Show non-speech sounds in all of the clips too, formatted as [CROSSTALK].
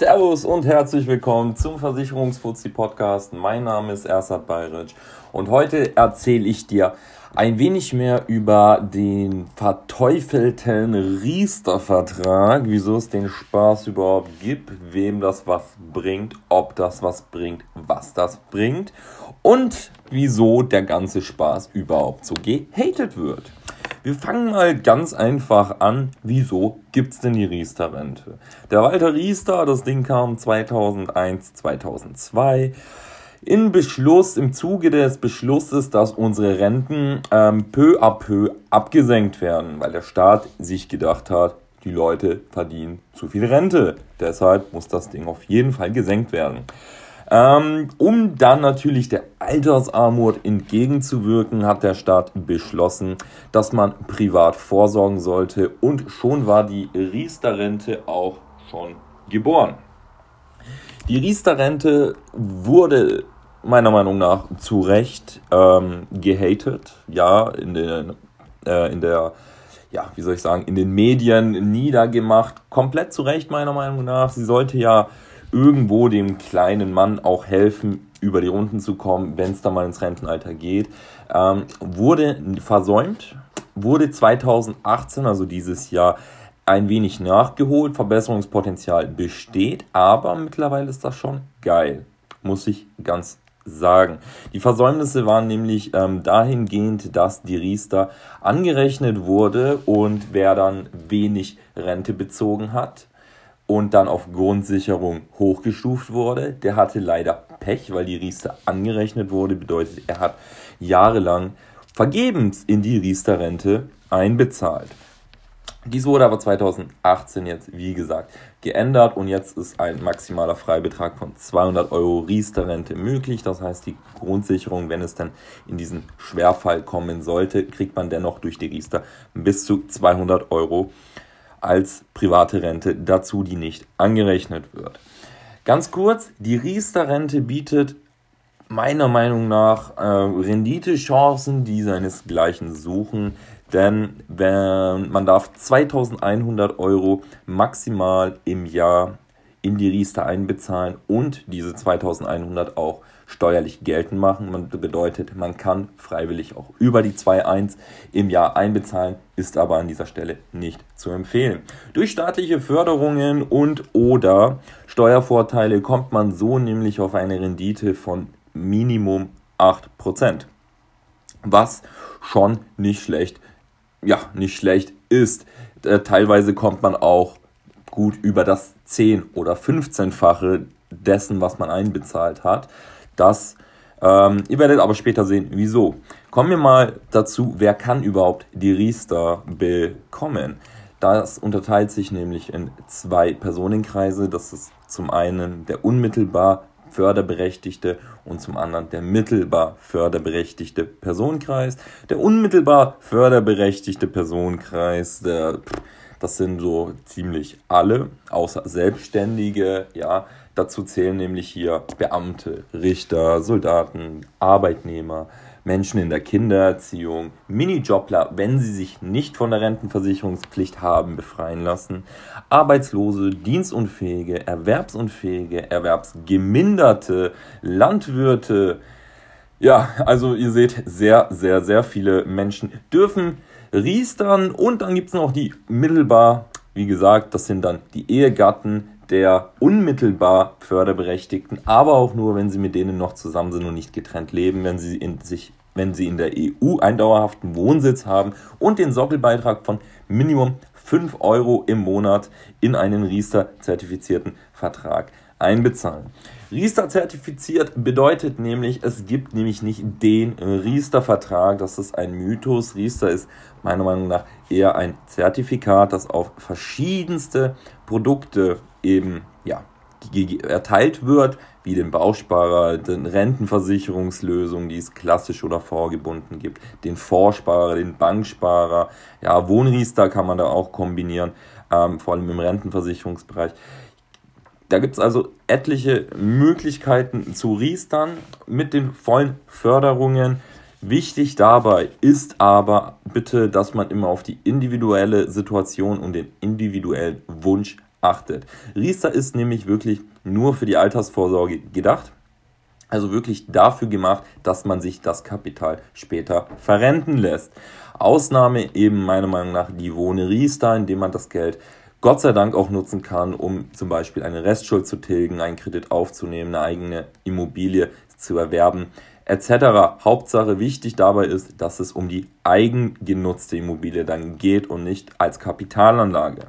Servus und herzlich willkommen zum Versicherungsfuzzi Podcast. Mein Name ist Ersat Bayric und heute erzähle ich dir ein wenig mehr über den verteufelten Riester-Vertrag, wieso es den Spaß überhaupt gibt, wem das was bringt, ob das was bringt, was das bringt und wieso der ganze Spaß überhaupt so gehatet wird. Wir fangen mal ganz einfach an. Wieso gibt's denn die Riester-Rente? Der Walter Riester, das Ding kam 2001, 2002 in Beschluss, im Zuge des Beschlusses, dass unsere Renten ähm, peu à peu abgesenkt werden, weil der Staat sich gedacht hat, die Leute verdienen zu viel Rente. Deshalb muss das Ding auf jeden Fall gesenkt werden. Ähm, um dann natürlich der Altersarmut entgegenzuwirken, hat der Staat beschlossen, dass man privat vorsorgen sollte und schon war die Riester-Rente auch schon geboren. Die Riester-Rente wurde meiner Meinung nach zu Recht ähm, gehatet, ja, in, den, äh, in der ja, wie soll ich sagen, in den Medien niedergemacht. Komplett zu Recht, meiner Meinung nach. Sie sollte ja irgendwo dem kleinen Mann auch helfen, über die Runden zu kommen, wenn es da mal ins Rentenalter geht. Ähm, wurde versäumt, wurde 2018, also dieses Jahr, ein wenig nachgeholt. Verbesserungspotenzial besteht, aber mittlerweile ist das schon geil, muss ich ganz sagen. Die Versäumnisse waren nämlich ähm, dahingehend, dass die Riester angerechnet wurde und wer dann wenig Rente bezogen hat, und dann auf Grundsicherung hochgestuft wurde. Der hatte leider Pech, weil die Riester angerechnet wurde. Bedeutet, er hat jahrelang vergebens in die Riester-Rente einbezahlt. Dies wurde aber 2018 jetzt, wie gesagt, geändert und jetzt ist ein maximaler Freibetrag von 200 Euro Riester-Rente möglich. Das heißt, die Grundsicherung, wenn es dann in diesen Schwerfall kommen sollte, kriegt man dennoch durch die Riester bis zu 200 Euro als private Rente dazu, die nicht angerechnet wird. Ganz kurz, die Riester-Rente bietet meiner Meinung nach äh, Renditechancen, die seinesgleichen suchen, denn wenn, man darf 2100 Euro maximal im Jahr in die Riester einbezahlen und diese 2100 auch steuerlich geltend machen. Man bedeutet, man kann freiwillig auch über die 2,1 im Jahr einbezahlen, ist aber an dieser Stelle nicht zu empfehlen. Durch staatliche Förderungen und oder Steuervorteile kommt man so nämlich auf eine Rendite von Minimum 8%. Was schon nicht schlecht, ja, nicht schlecht ist. Äh, teilweise kommt man auch gut über das 10 oder 15-fache dessen, was man einbezahlt hat. Das, ähm, ihr werdet aber später sehen, wieso. Kommen wir mal dazu, wer kann überhaupt die Riester bekommen? Das unterteilt sich nämlich in zwei Personenkreise. Das ist zum einen der unmittelbar förderberechtigte und zum anderen der mittelbar förderberechtigte Personenkreis. Der unmittelbar förderberechtigte Personenkreis, der, das sind so ziemlich alle, außer Selbstständige, ja, Dazu zählen nämlich hier Beamte, Richter, Soldaten, Arbeitnehmer, Menschen in der Kindererziehung, Minijobler, wenn sie sich nicht von der Rentenversicherungspflicht haben befreien lassen, Arbeitslose, Dienstunfähige, Erwerbsunfähige, Erwerbsgeminderte, Landwirte. Ja, also ihr seht, sehr, sehr, sehr viele Menschen dürfen riestern und dann gibt es noch die mittelbar, wie gesagt, das sind dann die Ehegatten, der unmittelbar Förderberechtigten, aber auch nur, wenn sie mit denen noch zusammen sind und nicht getrennt leben, wenn sie in sich wenn sie in der EU einen dauerhaften Wohnsitz haben und den Sockelbeitrag von Minimum 5 Euro im Monat in einen Riester-zertifizierten Vertrag einbezahlen. Riester zertifiziert bedeutet nämlich, es gibt nämlich nicht den Riester-Vertrag. Das ist ein Mythos. Riester ist meiner Meinung nach eher ein Zertifikat, das auf verschiedenste Produkte eben ja, erteilt wird, wie den Bausparer, den Rentenversicherungslösungen, die es klassisch oder vorgebunden gibt, den Vorsparer, den Banksparer, ja, Wohnriester kann man da auch kombinieren, ähm, vor allem im Rentenversicherungsbereich. Da gibt es also etliche Möglichkeiten zu riestern mit den vollen Förderungen. Wichtig dabei ist aber bitte, dass man immer auf die individuelle Situation und den individuellen Wunsch achtet. Riester ist nämlich wirklich nur für die Altersvorsorge gedacht. Also wirklich dafür gemacht, dass man sich das Kapital später verrenten lässt. Ausnahme eben meiner Meinung nach die Wohne Riester, indem man das Geld Gott sei Dank auch nutzen kann, um zum Beispiel eine Restschuld zu tilgen, einen Kredit aufzunehmen, eine eigene Immobilie zu erwerben, etc. Hauptsache wichtig dabei ist, dass es um die eigengenutzte Immobilie dann geht und nicht als Kapitalanlage.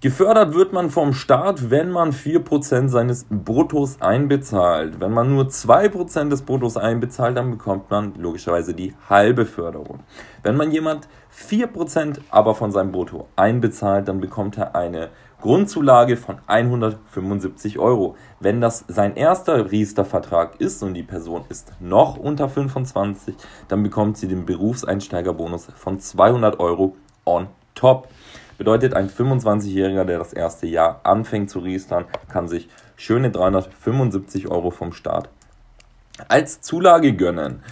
Gefördert wird man vom Staat, wenn man 4% seines Bruttos einbezahlt. Wenn man nur 2% des Bruttos einbezahlt, dann bekommt man logischerweise die halbe Förderung. Wenn man jemand 4% aber von seinem Brutto einbezahlt, dann bekommt er eine Grundzulage von 175 Euro. Wenn das sein erster Riester-Vertrag ist und die Person ist noch unter 25, dann bekommt sie den Berufseinsteigerbonus von 200 Euro on top. Bedeutet, ein 25-Jähriger, der das erste Jahr anfängt zu riestern, kann sich schöne 375 Euro vom Staat als Zulage gönnen.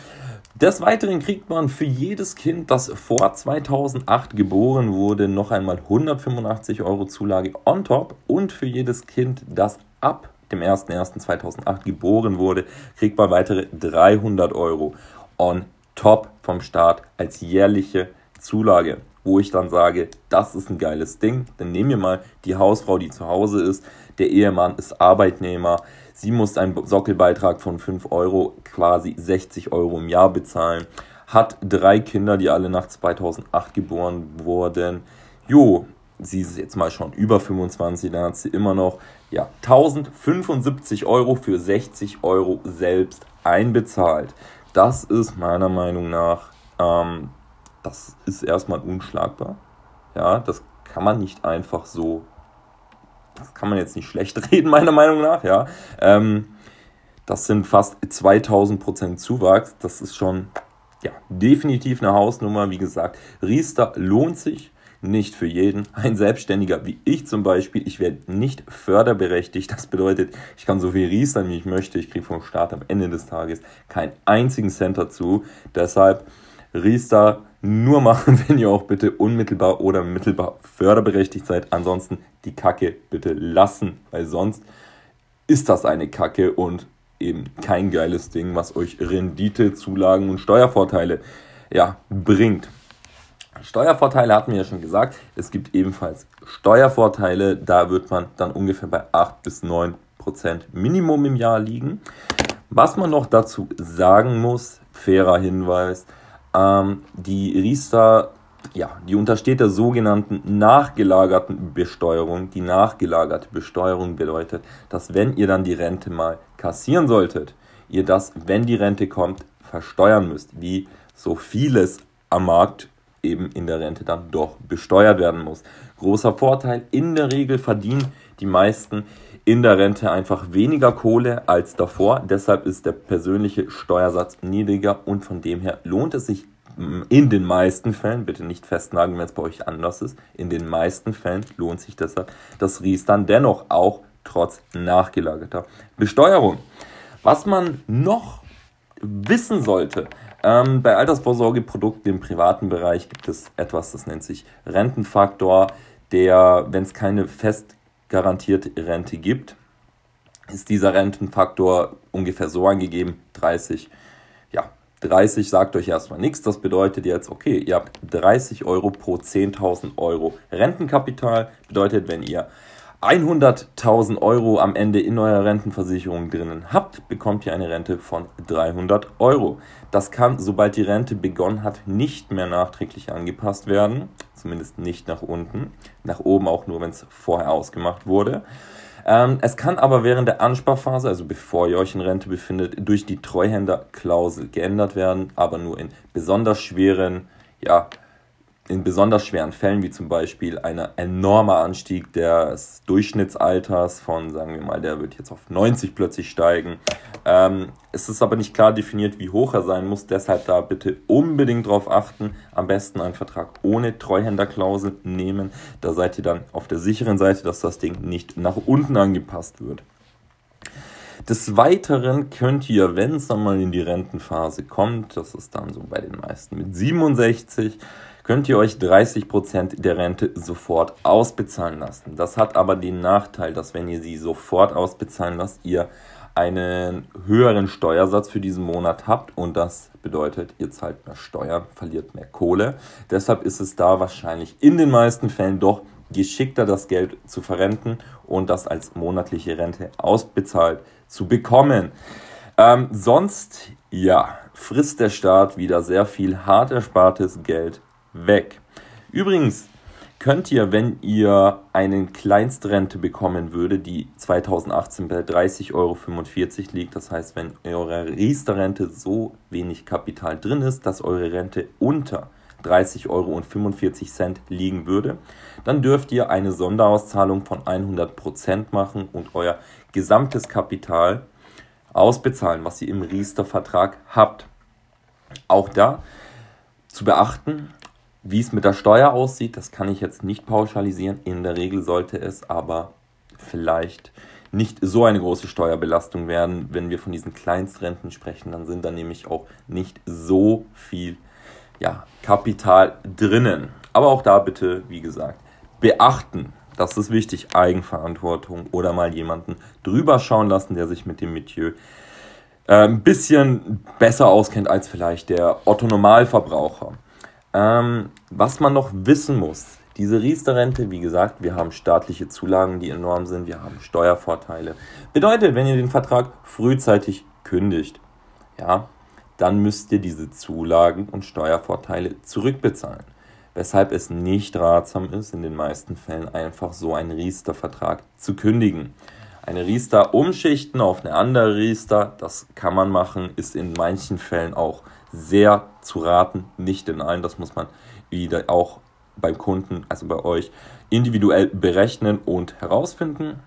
Des Weiteren kriegt man für jedes Kind, das vor 2008 geboren wurde, noch einmal 185 Euro Zulage on top und für jedes Kind, das ab dem 01.01.2008 geboren wurde, kriegt man weitere 300 Euro on top vom Staat als jährliche Zulage wo ich dann sage, das ist ein geiles Ding. Dann nehmen wir mal die Hausfrau, die zu Hause ist. Der Ehemann ist Arbeitnehmer. Sie muss einen Sockelbeitrag von 5 Euro, quasi 60 Euro im Jahr bezahlen. Hat drei Kinder, die alle nach 2008 geboren wurden. Jo, sie ist jetzt mal schon über 25, dann hat sie immer noch ja, 1075 Euro für 60 Euro selbst einbezahlt. Das ist meiner Meinung nach ähm, das ist erstmal unschlagbar. Ja, das kann man nicht einfach so, das kann man jetzt nicht schlecht [LAUGHS] reden, meiner Meinung nach, ja. Ähm, das sind fast 2000 Prozent Zuwachs. Das ist schon, ja, definitiv eine Hausnummer. Wie gesagt, Riester lohnt sich nicht für jeden. Ein Selbstständiger wie ich zum Beispiel, ich werde nicht förderberechtigt. Das bedeutet, ich kann so viel riestern, wie ich möchte. Ich kriege vom Staat am Ende des Tages keinen einzigen Cent dazu. Deshalb Riester nur machen, [LAUGHS] wenn ihr auch bitte unmittelbar oder mittelbar förderberechtigt seid. Ansonsten die Kacke bitte lassen, weil sonst ist das eine Kacke und eben kein geiles Ding, was euch Rendite, Zulagen und Steuervorteile ja, bringt. Steuervorteile hatten wir ja schon gesagt. Es gibt ebenfalls Steuervorteile. Da wird man dann ungefähr bei 8 bis 9 Prozent Minimum im Jahr liegen. Was man noch dazu sagen muss, fairer Hinweis, ähm, die Riester, ja, die untersteht der sogenannten nachgelagerten Besteuerung. Die nachgelagerte Besteuerung bedeutet, dass wenn ihr dann die Rente mal kassieren solltet, ihr das, wenn die Rente kommt, versteuern müsst, wie so vieles am Markt eben in der Rente dann doch besteuert werden muss. Großer Vorteil, in der Regel verdienen die meisten in der Rente einfach weniger Kohle als davor. Deshalb ist der persönliche Steuersatz niedriger und von dem her lohnt es sich in den meisten Fällen, bitte nicht festnageln, wenn es bei euch anders ist, in den meisten Fällen lohnt sich deshalb das Ries dann dennoch auch trotz nachgelagerter Besteuerung. Was man noch wissen sollte, ähm, bei Altersvorsorgeprodukten im privaten Bereich gibt es etwas, das nennt sich Rentenfaktor, der, wenn es keine fest garantierte Rente gibt, ist dieser Rentenfaktor ungefähr so angegeben, 30. Ja, 30 sagt euch erstmal nichts. Das bedeutet jetzt, okay, ihr habt 30 Euro pro 10.000 Euro Rentenkapital. Bedeutet, wenn ihr 100.000 Euro am Ende in eurer Rentenversicherung drinnen habt, bekommt ihr eine Rente von 300 Euro. Das kann, sobald die Rente begonnen hat, nicht mehr nachträglich angepasst werden. Zumindest nicht nach unten. Nach oben auch nur, wenn es vorher ausgemacht wurde. Ähm, es kann aber während der Ansparphase, also bevor ihr euch in Rente befindet, durch die Treuhänderklausel geändert werden, aber nur in besonders schweren ja, in besonders schweren Fällen, wie zum Beispiel ein enormer Anstieg des Durchschnittsalters von, sagen wir mal, der wird jetzt auf 90 plötzlich steigen. Ähm, es ist aber nicht klar definiert, wie hoch er sein muss. Deshalb da bitte unbedingt darauf achten. Am besten einen Vertrag ohne Treuhänderklausel nehmen. Da seid ihr dann auf der sicheren Seite, dass das Ding nicht nach unten angepasst wird. Des Weiteren könnt ihr, wenn es dann mal in die Rentenphase kommt, das ist dann so bei den meisten mit 67, könnt ihr euch 30% der Rente sofort ausbezahlen lassen. Das hat aber den Nachteil, dass wenn ihr sie sofort ausbezahlen lasst, ihr einen höheren Steuersatz für diesen Monat habt und das bedeutet, ihr zahlt mehr Steuern, verliert mehr Kohle. Deshalb ist es da wahrscheinlich in den meisten Fällen doch geschickter, das Geld zu verrenten und das als monatliche Rente ausbezahlt zu bekommen. Ähm, sonst, ja, frisst der Staat wieder sehr viel hart erspartes Geld weg. Übrigens, könnt ihr, wenn ihr eine Kleinstrente bekommen würde, die 2018 bei 30,45 Euro liegt, das heißt, wenn eure Riester-Rente so wenig Kapital drin ist, dass eure Rente unter 30,45 Euro liegen würde, dann dürft ihr eine Sonderauszahlung von 100% machen und euer gesamtes Kapital ausbezahlen, was ihr im Riester-Vertrag habt. Auch da zu beachten, wie es mit der Steuer aussieht, das kann ich jetzt nicht pauschalisieren. In der Regel sollte es aber vielleicht nicht so eine große Steuerbelastung werden. Wenn wir von diesen Kleinstrenten sprechen, dann sind da nämlich auch nicht so viel ja, Kapital drinnen. Aber auch da bitte, wie gesagt, beachten. Das ist wichtig, Eigenverantwortung oder mal jemanden drüber schauen lassen, der sich mit dem Metier äh, ein bisschen besser auskennt als vielleicht der Otto Normalverbraucher. Ähm, was man noch wissen muss, diese Riester-Rente, wie gesagt, wir haben staatliche Zulagen, die enorm sind, wir haben Steuervorteile. Bedeutet, wenn ihr den Vertrag frühzeitig kündigt, ja, dann müsst ihr diese Zulagen und Steuervorteile zurückbezahlen. Weshalb es nicht ratsam ist, in den meisten Fällen einfach so einen Riester-Vertrag zu kündigen. Eine Riester umschichten auf eine andere Riester, das kann man machen, ist in manchen Fällen auch sehr zu raten, nicht in allen. Das muss man wieder auch beim Kunden, also bei euch, individuell berechnen und herausfinden.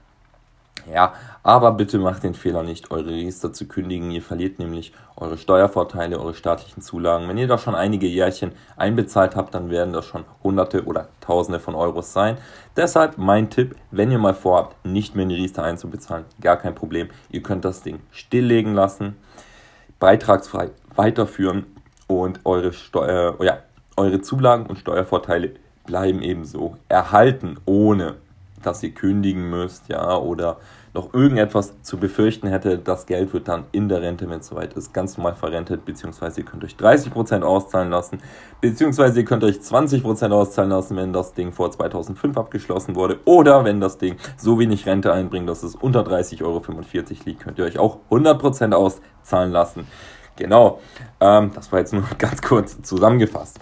Ja, aber bitte macht den Fehler nicht, eure Register zu kündigen. Ihr verliert nämlich eure Steuervorteile, eure staatlichen Zulagen. Wenn ihr da schon einige Jährchen einbezahlt habt, dann werden das schon Hunderte oder Tausende von Euros sein. Deshalb mein Tipp, wenn ihr mal vorhabt, nicht mehr in die Riester einzubezahlen, gar kein Problem. Ihr könnt das Ding stilllegen lassen, beitragsfrei weiterführen und eure, Steuer, äh, ja, eure Zulagen und Steuervorteile bleiben ebenso erhalten, ohne dass ihr kündigen müsst, ja, oder noch irgendetwas zu befürchten hätte. Das Geld wird dann in der Rente, wenn es soweit ist, ganz normal verrentet, beziehungsweise ihr könnt euch 30% auszahlen lassen, beziehungsweise ihr könnt euch 20% auszahlen lassen, wenn das Ding vor 2005 abgeschlossen wurde, oder wenn das Ding so wenig Rente einbringt, dass es unter 30,45 Euro liegt, könnt ihr euch auch 100% auszahlen lassen. Genau, ähm, das war jetzt nur [LAUGHS] ganz kurz zusammengefasst.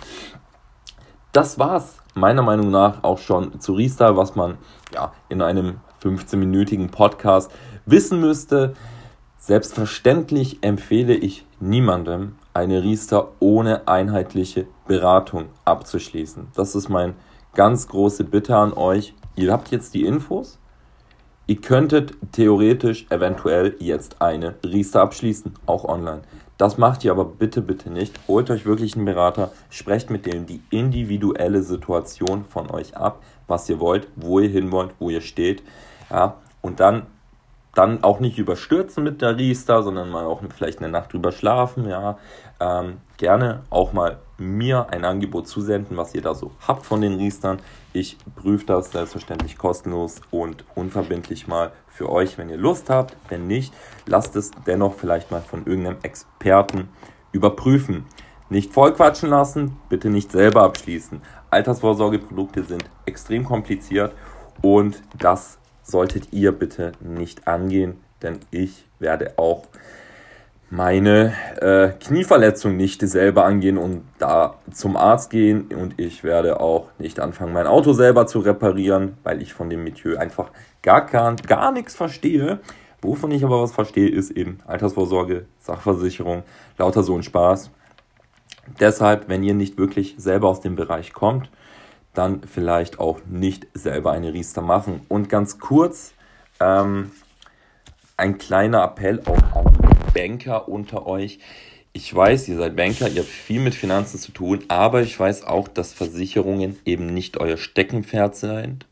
Das war's meiner Meinung nach auch schon zu Riester, was man ja in einem 15-minütigen Podcast wissen müsste. Selbstverständlich empfehle ich niemandem, eine Riester ohne einheitliche Beratung abzuschließen. Das ist mein ganz große Bitte an euch. Ihr habt jetzt die Infos. Ihr könntet theoretisch eventuell jetzt eine Riester abschließen, auch online. Das macht ihr aber bitte, bitte nicht. Holt euch wirklich einen Berater, sprecht mit denen die individuelle Situation von euch ab, was ihr wollt, wo ihr hin wollt, wo ihr steht. Ja, und dann, dann auch nicht überstürzen mit der Riester, sondern mal auch vielleicht eine Nacht drüber schlafen. Ja, ähm, gerne auch mal mir ein Angebot zusenden, was ihr da so habt von den Riestern. Ich prüfe das selbstverständlich kostenlos und unverbindlich mal für euch, wenn ihr Lust habt. Wenn nicht, lasst es dennoch vielleicht mal von irgendeinem Experten überprüfen. Nicht vollquatschen lassen, bitte nicht selber abschließen. Altersvorsorgeprodukte sind extrem kompliziert und das solltet ihr bitte nicht angehen, denn ich werde auch meine äh, Knieverletzung nicht selber angehen und da zum Arzt gehen und ich werde auch nicht anfangen, mein Auto selber zu reparieren, weil ich von dem Metier einfach gar, gar, gar nichts verstehe. Wovon ich aber was verstehe, ist eben Altersvorsorge, Sachversicherung, lauter so ein Spaß. Deshalb, wenn ihr nicht wirklich selber aus dem Bereich kommt, dann vielleicht auch nicht selber eine Riester machen. Und ganz kurz, ähm, ein kleiner Appell auch an Banker unter euch. Ich weiß, ihr seid Banker, ihr habt viel mit Finanzen zu tun, aber ich weiß auch, dass Versicherungen eben nicht euer Steckenpferd sind.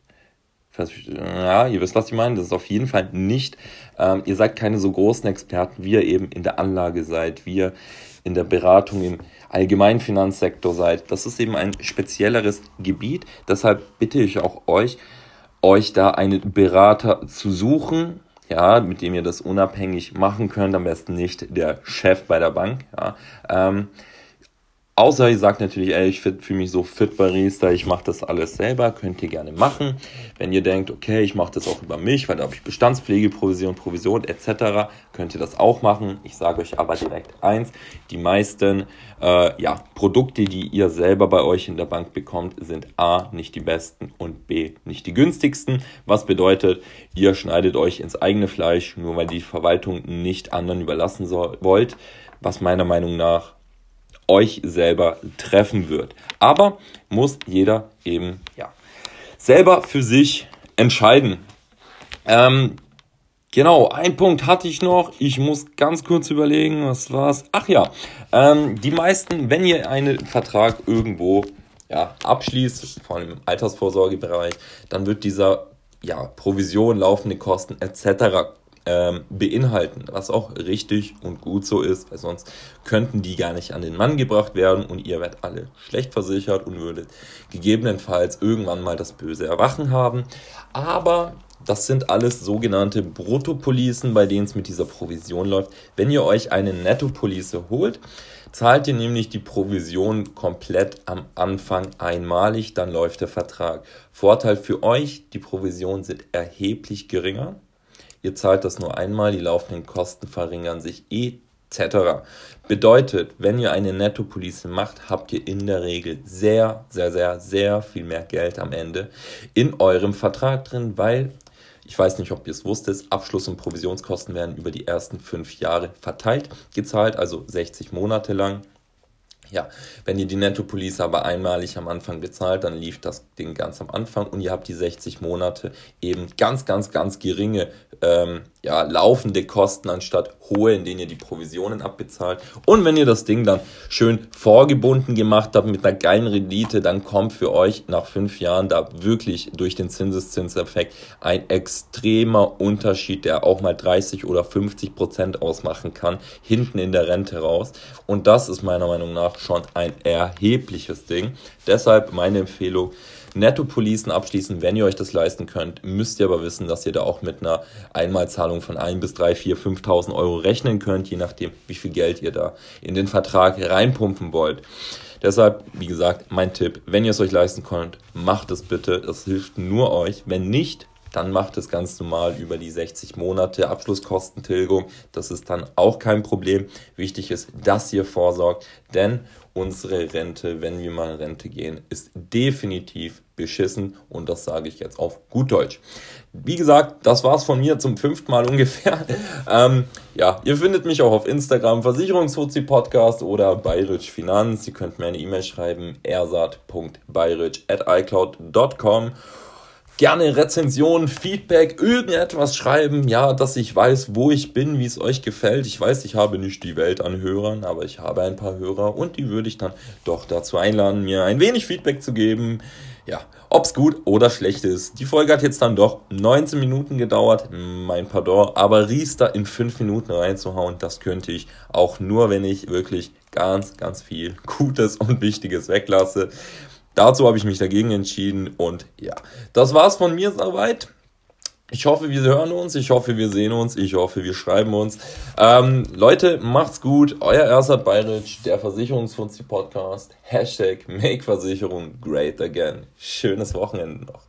Ja, ihr wisst, was ich meine. Das ist auf jeden Fall nicht. Ähm, ihr seid keine so großen Experten, wie ihr eben in der Anlage seid, wie ihr in der Beratung im allgemeinen Finanzsektor seid. Das ist eben ein spezielleres Gebiet. Deshalb bitte ich auch euch, euch da einen Berater zu suchen, ja, mit dem ihr das unabhängig machen könnt. Am besten nicht der Chef bei der Bank. Ja. Ähm, Außer ihr sagt natürlich, ey, ich fühle mich so fit Barista, ich mache das alles selber, könnt ihr gerne machen. Wenn ihr denkt, okay, ich mache das auch über mich, weil da habe ich Bestandspflege, Provision, Provision etc., könnt ihr das auch machen. Ich sage euch aber direkt eins, die meisten äh, ja, Produkte, die ihr selber bei euch in der Bank bekommt, sind A, nicht die besten und B, nicht die günstigsten. Was bedeutet, ihr schneidet euch ins eigene Fleisch, nur weil die Verwaltung nicht anderen überlassen soll, wollt, was meiner Meinung nach euch selber treffen wird. Aber muss jeder eben ja selber für sich entscheiden. Ähm, genau, ein Punkt hatte ich noch. Ich muss ganz kurz überlegen, was war's? Ach ja, ähm, die meisten, wenn ihr einen Vertrag irgendwo ja, abschließt, vor allem im Altersvorsorgebereich, dann wird dieser ja, Provision, laufende Kosten etc ähm, beinhalten, was auch richtig und gut so ist, weil sonst könnten die gar nicht an den Mann gebracht werden und ihr werdet alle schlecht versichert und würdet gegebenenfalls irgendwann mal das böse Erwachen haben. Aber das sind alles sogenannte Bruttopolicen, bei denen es mit dieser Provision läuft. Wenn ihr euch eine Nettopolice holt, zahlt ihr nämlich die Provision komplett am Anfang einmalig, dann läuft der Vertrag. Vorteil für euch, die Provisionen sind erheblich geringer. Ihr zahlt das nur einmal, die laufenden Kosten verringern sich etc. Bedeutet, wenn ihr eine Nettopolice macht, habt ihr in der Regel sehr, sehr, sehr, sehr viel mehr Geld am Ende in eurem Vertrag drin, weil ich weiß nicht, ob ihr es wusstet, Abschluss- und Provisionskosten werden über die ersten fünf Jahre verteilt, gezahlt, also 60 Monate lang. Ja, wenn ihr die Nettopolice aber einmalig am Anfang bezahlt, dann lief das Ding ganz am Anfang und ihr habt die 60 Monate eben ganz, ganz, ganz geringe ähm, ja, laufende Kosten anstatt hohe, in denen ihr die Provisionen abbezahlt. Und wenn ihr das Ding dann schön vorgebunden gemacht habt mit einer geilen Rendite, dann kommt für euch nach fünf Jahren da wirklich durch den Zinseszinseffekt ein extremer Unterschied, der auch mal 30 oder 50 Prozent ausmachen kann, hinten in der Rente raus. Und das ist meiner Meinung nach schon ein erhebliches Ding. Deshalb meine Empfehlung, Nettopolicen abschließen, wenn ihr euch das leisten könnt. Müsst ihr aber wissen, dass ihr da auch mit einer Einmalzahlung von 1 bis 3, 4, 5.000 Euro rechnen könnt, je nachdem, wie viel Geld ihr da in den Vertrag reinpumpen wollt. Deshalb, wie gesagt, mein Tipp, wenn ihr es euch leisten könnt, macht es bitte. Das hilft nur euch. Wenn nicht, dann macht es ganz normal über die 60 Monate Abschlusskostentilgung. Das ist dann auch kein Problem. Wichtig ist, dass ihr vorsorgt, denn unsere Rente, wenn wir mal in Rente gehen, ist definitiv beschissen und das sage ich jetzt auf gut Deutsch. Wie gesagt, das war's von mir zum fünften Mal ungefähr. [LAUGHS] ähm, ja, ihr findet mich auch auf Instagram, Versicherungsfuzzi Podcast oder Bayrisch Finanz. Ihr könnt mir eine E-Mail schreiben, ersat.bayrisch at icloud.com gerne Rezension, Feedback, irgendetwas schreiben, ja, dass ich weiß, wo ich bin, wie es euch gefällt. Ich weiß, ich habe nicht die Welt an Hörern, aber ich habe ein paar Hörer und die würde ich dann doch dazu einladen, mir ein wenig Feedback zu geben. Ja, ob's gut oder schlecht ist. Die Folge hat jetzt dann doch 19 Minuten gedauert, mein Pardon, aber Riester in 5 Minuten reinzuhauen, das könnte ich auch nur, wenn ich wirklich ganz, ganz viel Gutes und Wichtiges weglasse. Dazu habe ich mich dagegen entschieden und ja, das war's von mir soweit. Ich hoffe, wir hören uns. Ich hoffe, wir sehen uns. Ich hoffe, wir schreiben uns. Ähm, Leute, macht's gut. Euer Ersat Bayric, der Versicherungsfunzi Podcast. Hashtag Make Versicherung Great Again. Schönes Wochenende noch.